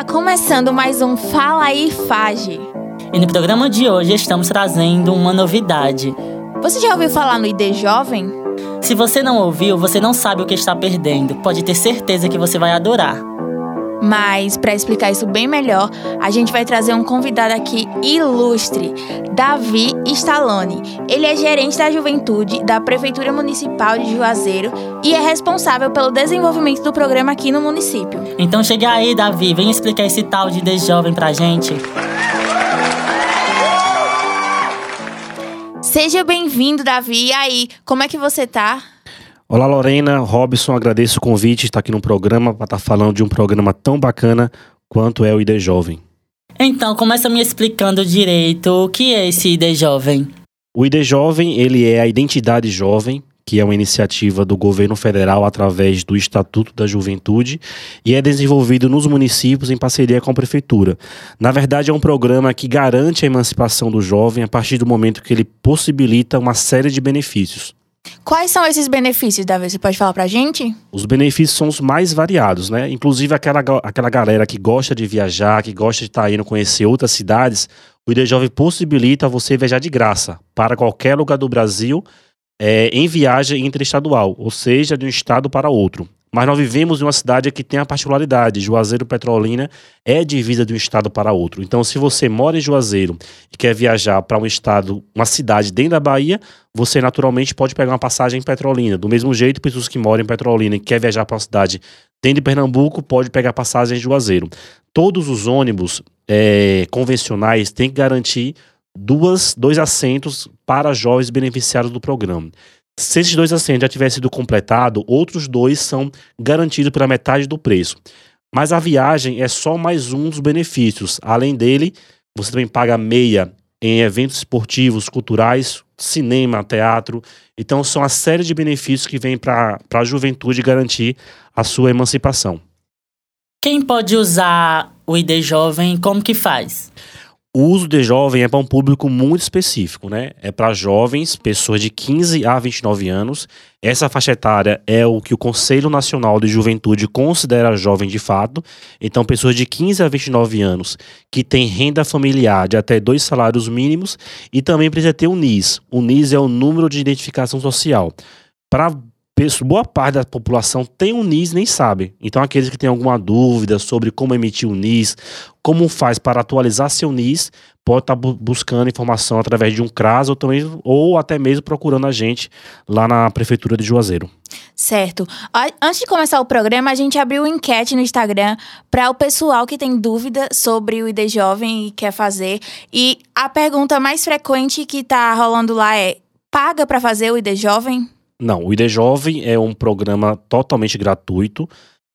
Está começando mais um Fala aí Fage. E no programa de hoje estamos trazendo uma novidade. Você já ouviu falar no ID Jovem? Se você não ouviu, você não sabe o que está perdendo. Pode ter certeza que você vai adorar. Mas, para explicar isso bem melhor, a gente vai trazer um convidado aqui ilustre, Davi Stallone. Ele é gerente da juventude da Prefeitura Municipal de Juazeiro e é responsável pelo desenvolvimento do programa aqui no município. Então chega aí, Davi, vem explicar esse tal de The Jovem pra gente. Seja bem-vindo, Davi. E aí, como é que você tá? Olá, Lorena, Robson, agradeço o convite de estar aqui no programa para estar falando de um programa tão bacana quanto é o ID Jovem. Então, começa me explicando direito o que é esse ID Jovem. O ID Jovem, ele é a identidade jovem, que é uma iniciativa do governo federal através do Estatuto da Juventude e é desenvolvido nos municípios em parceria com a prefeitura. Na verdade, é um programa que garante a emancipação do jovem a partir do momento que ele possibilita uma série de benefícios. Quais são esses benefícios, Davi? Você pode falar pra gente? Os benefícios são os mais variados, né? Inclusive aquela, aquela galera que gosta de viajar, que gosta de estar tá indo conhecer outras cidades, o ID Jovem possibilita você viajar de graça para qualquer lugar do Brasil é, em viagem interestadual, ou seja, de um estado para outro. Mas nós vivemos em uma cidade que tem a particularidade. Juazeiro Petrolina é divisa de um estado para outro. Então, se você mora em Juazeiro e quer viajar para um estado, uma cidade dentro da Bahia, você naturalmente pode pegar uma passagem em Petrolina. Do mesmo jeito, pessoas que moram em Petrolina e quer viajar para uma cidade dentro de Pernambuco, pode pegar passagem em Juazeiro. Todos os ônibus é, convencionais têm que garantir duas, dois assentos para jovens beneficiários do programa. Se esses dois assentos já tivessem sido completados, outros dois são garantidos pela metade do preço. Mas a viagem é só mais um dos benefícios. Além dele, você também paga meia em eventos esportivos, culturais, cinema, teatro. Então, são a série de benefícios que vêm para a juventude garantir a sua emancipação. Quem pode usar o ID Jovem, como que faz? O uso de jovem é para um público muito específico, né? É para jovens, pessoas de 15 a 29 anos. Essa faixa etária é o que o Conselho Nacional de Juventude considera jovem de fato. Então, pessoas de 15 a 29 anos que têm renda familiar de até dois salários mínimos e também precisa ter o NIS. O NIS é o número de identificação social. Para boa parte da população tem um NIS nem sabe. Então, aqueles que têm alguma dúvida sobre como emitir o NIS, como faz para atualizar seu NIS, pode estar tá buscando informação através de um CRAS ou, também, ou até mesmo procurando a gente lá na Prefeitura de Juazeiro. Certo. Antes de começar o programa, a gente abriu enquete no Instagram para o pessoal que tem dúvida sobre o ID Jovem e quer fazer. E a pergunta mais frequente que está rolando lá é: paga para fazer o ID Jovem? Não, o ID Jovem é um programa totalmente gratuito.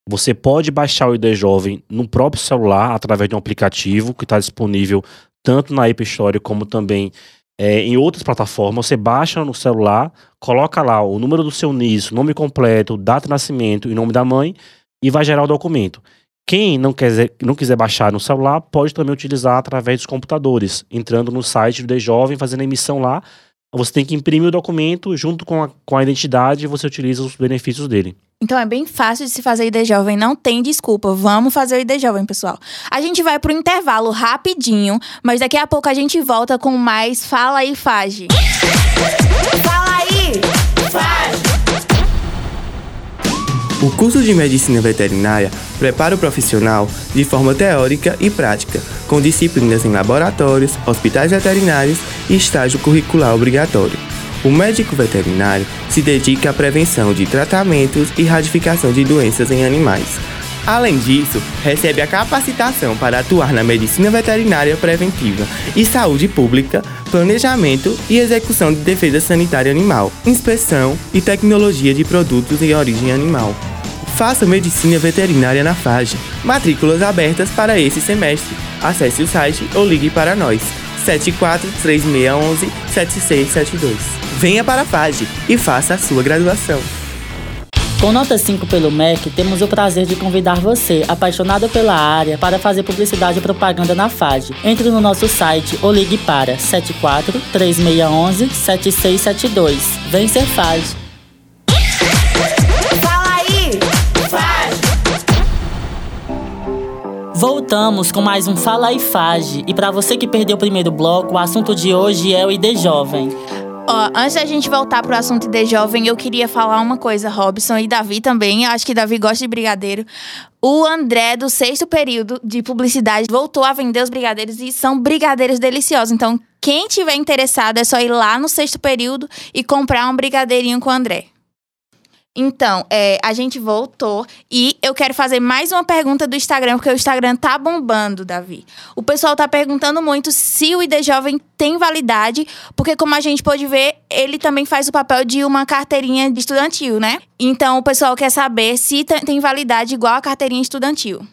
Você pode baixar o ID Jovem no próprio celular através de um aplicativo que está disponível tanto na App Store como também é, em outras plataformas. Você baixa no celular, coloca lá o número do seu NIS, nome completo, data de nascimento e nome da mãe e vai gerar o documento. Quem não quiser, não quiser baixar no celular pode também utilizar através dos computadores, entrando no site do ID Jovem, fazendo a emissão lá você tem que imprimir o documento junto com a, com a identidade e você utiliza os benefícios dele. Então é bem fácil de se fazer ID Jovem, não tem desculpa. Vamos fazer o ID Jovem, pessoal. A gente vai pro intervalo rapidinho, mas daqui a pouco a gente volta com mais Fala aí, Fage. Fala aí, Fage. O curso de Medicina Veterinária prepara o profissional de forma teórica e prática, com disciplinas em laboratórios, hospitais veterinários e estágio curricular obrigatório. O médico veterinário se dedica à prevenção de tratamentos e radificação de doenças em animais. Além disso, recebe a capacitação para atuar na medicina veterinária preventiva e saúde pública, planejamento e execução de defesa sanitária animal, inspeção e tecnologia de produtos em origem animal. Faça medicina veterinária na FAGE. Matrículas abertas para esse semestre. Acesse o site ou ligue para nós. 74 3611 7672. Venha para a FAGE e faça a sua graduação. Com nota 5 pelo MEC, temos o prazer de convidar você, apaixonado pela área, para fazer publicidade e propaganda na FAGE. Entre no nosso site ou ligue para 74 3611 7672. Vem ser FAGE. Voltamos com mais um Fala e Fage. E para você que perdeu o primeiro bloco, o assunto de hoje é o ID Jovem. Ó, antes da gente voltar pro assunto ID Jovem, eu queria falar uma coisa, Robson e Davi também. Eu acho que Davi gosta de brigadeiro. O André, do sexto período de publicidade, voltou a vender os brigadeiros e são brigadeiros deliciosos. Então, quem tiver interessado, é só ir lá no sexto período e comprar um brigadeirinho com o André. Então, é, a gente voltou e eu quero fazer mais uma pergunta do Instagram, porque o Instagram tá bombando, Davi. O pessoal tá perguntando muito se o ID Jovem tem validade, porque como a gente pode ver, ele também faz o papel de uma carteirinha de estudantil, né? Então, o pessoal quer saber se tem validade igual a carteirinha estudantil.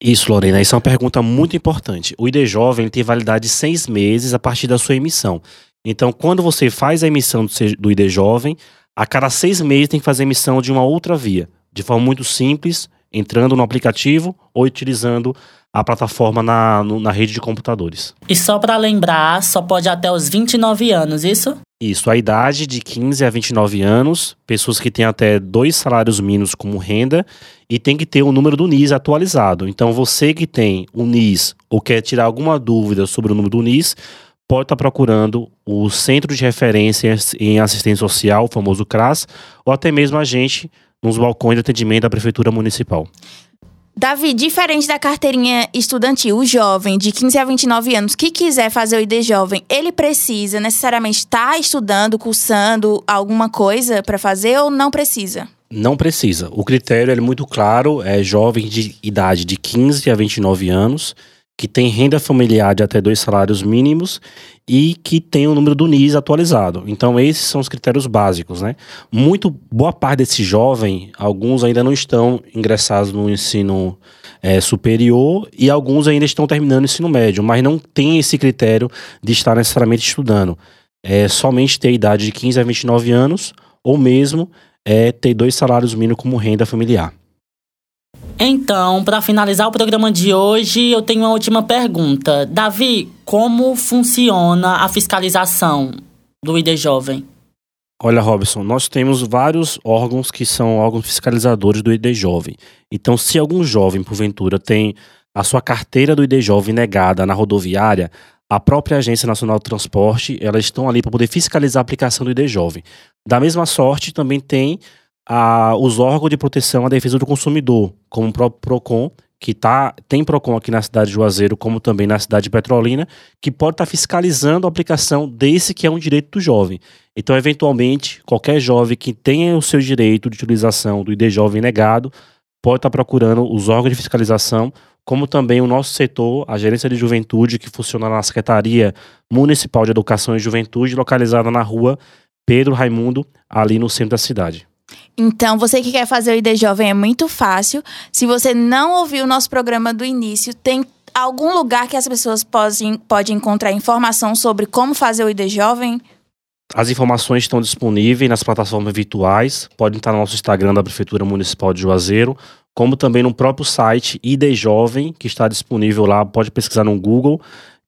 Isso, Lorena, isso é uma pergunta muito importante. O ID Jovem tem validade de seis meses a partir da sua emissão. Então, quando você faz a emissão do ID Jovem, a cada seis meses tem que fazer emissão de uma outra via, de forma muito simples, entrando no aplicativo ou utilizando a plataforma na, na rede de computadores. E só para lembrar, só pode até os 29 anos, isso? Isso, a idade de 15 a 29 anos, pessoas que têm até dois salários mínimos como renda e tem que ter o número do NIS atualizado. Então, você que tem o NIS ou quer tirar alguma dúvida sobre o número do NIS, pode estar procurando o Centro de Referência em Assistência Social, o famoso CRAS, ou até mesmo a gente nos balcões de atendimento da Prefeitura Municipal. Davi, diferente da carteirinha estudantil, o jovem de 15 a 29 anos que quiser fazer o ID Jovem, ele precisa necessariamente estar estudando, cursando alguma coisa para fazer ou não precisa? Não precisa. O critério é muito claro, é jovem de idade de 15 a 29 anos que tem renda familiar de até dois salários mínimos e que tem o número do NIS atualizado. Então, esses são os critérios básicos, né? Muito boa parte desse jovem, alguns ainda não estão ingressados no ensino é, superior e alguns ainda estão terminando o ensino médio, mas não tem esse critério de estar necessariamente estudando. É somente ter idade de 15 a 29 anos ou mesmo é, ter dois salários mínimos como renda familiar. Então, para finalizar o programa de hoje, eu tenho uma última pergunta. Davi, como funciona a fiscalização do ID Jovem? Olha, Robson, nós temos vários órgãos que são órgãos fiscalizadores do ID Jovem. Então, se algum jovem, porventura, tem a sua carteira do ID Jovem negada na rodoviária, a própria Agência Nacional de Transporte, elas estão ali para poder fiscalizar a aplicação do ID Jovem. Da mesma sorte, também tem a, os órgãos de proteção à defesa do consumidor, como o próprio PROCON, que tá, tem PROCON aqui na cidade de Juazeiro, como também na cidade de Petrolina, que pode estar tá fiscalizando a aplicação desse que é um direito do jovem. Então, eventualmente, qualquer jovem que tenha o seu direito de utilização do ID Jovem negado, pode estar tá procurando os órgãos de fiscalização, como também o nosso setor, a Gerência de Juventude, que funciona na Secretaria Municipal de Educação e Juventude, localizada na rua Pedro Raimundo, ali no centro da cidade. Então, você que quer fazer o ID Jovem é muito fácil. Se você não ouviu o nosso programa do início, tem algum lugar que as pessoas podem, encontrar informação sobre como fazer o ID Jovem? As informações estão disponíveis nas plataformas virtuais, podem estar no nosso Instagram da Prefeitura Municipal de Juazeiro, como também no próprio site ID Jovem, que está disponível lá, pode pesquisar no Google,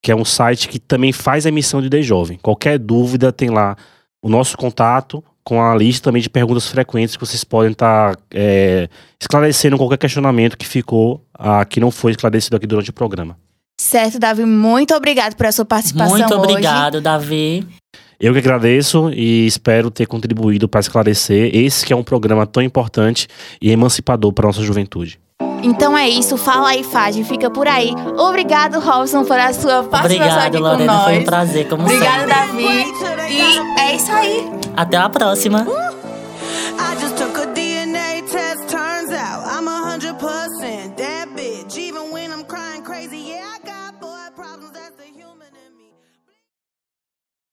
que é um site que também faz a emissão de ID Jovem. Qualquer dúvida tem lá o nosso contato com a lista também de perguntas frequentes que vocês podem estar tá, é, esclarecendo qualquer questionamento que ficou, ah, que não foi esclarecido aqui durante o programa. Certo, Davi, muito obrigado pela sua participação Muito obrigado, hoje. Davi. Eu que agradeço e espero ter contribuído para esclarecer esse que é um programa tão importante e emancipador para a nossa juventude. Então é isso, fala aí, Fage, fica por aí. Obrigado, Robson, por a sua participação Obrigado, aqui Lorena, com nós. foi um prazer, como Obrigado, sempre. Davi. E é isso aí. Até a próxima.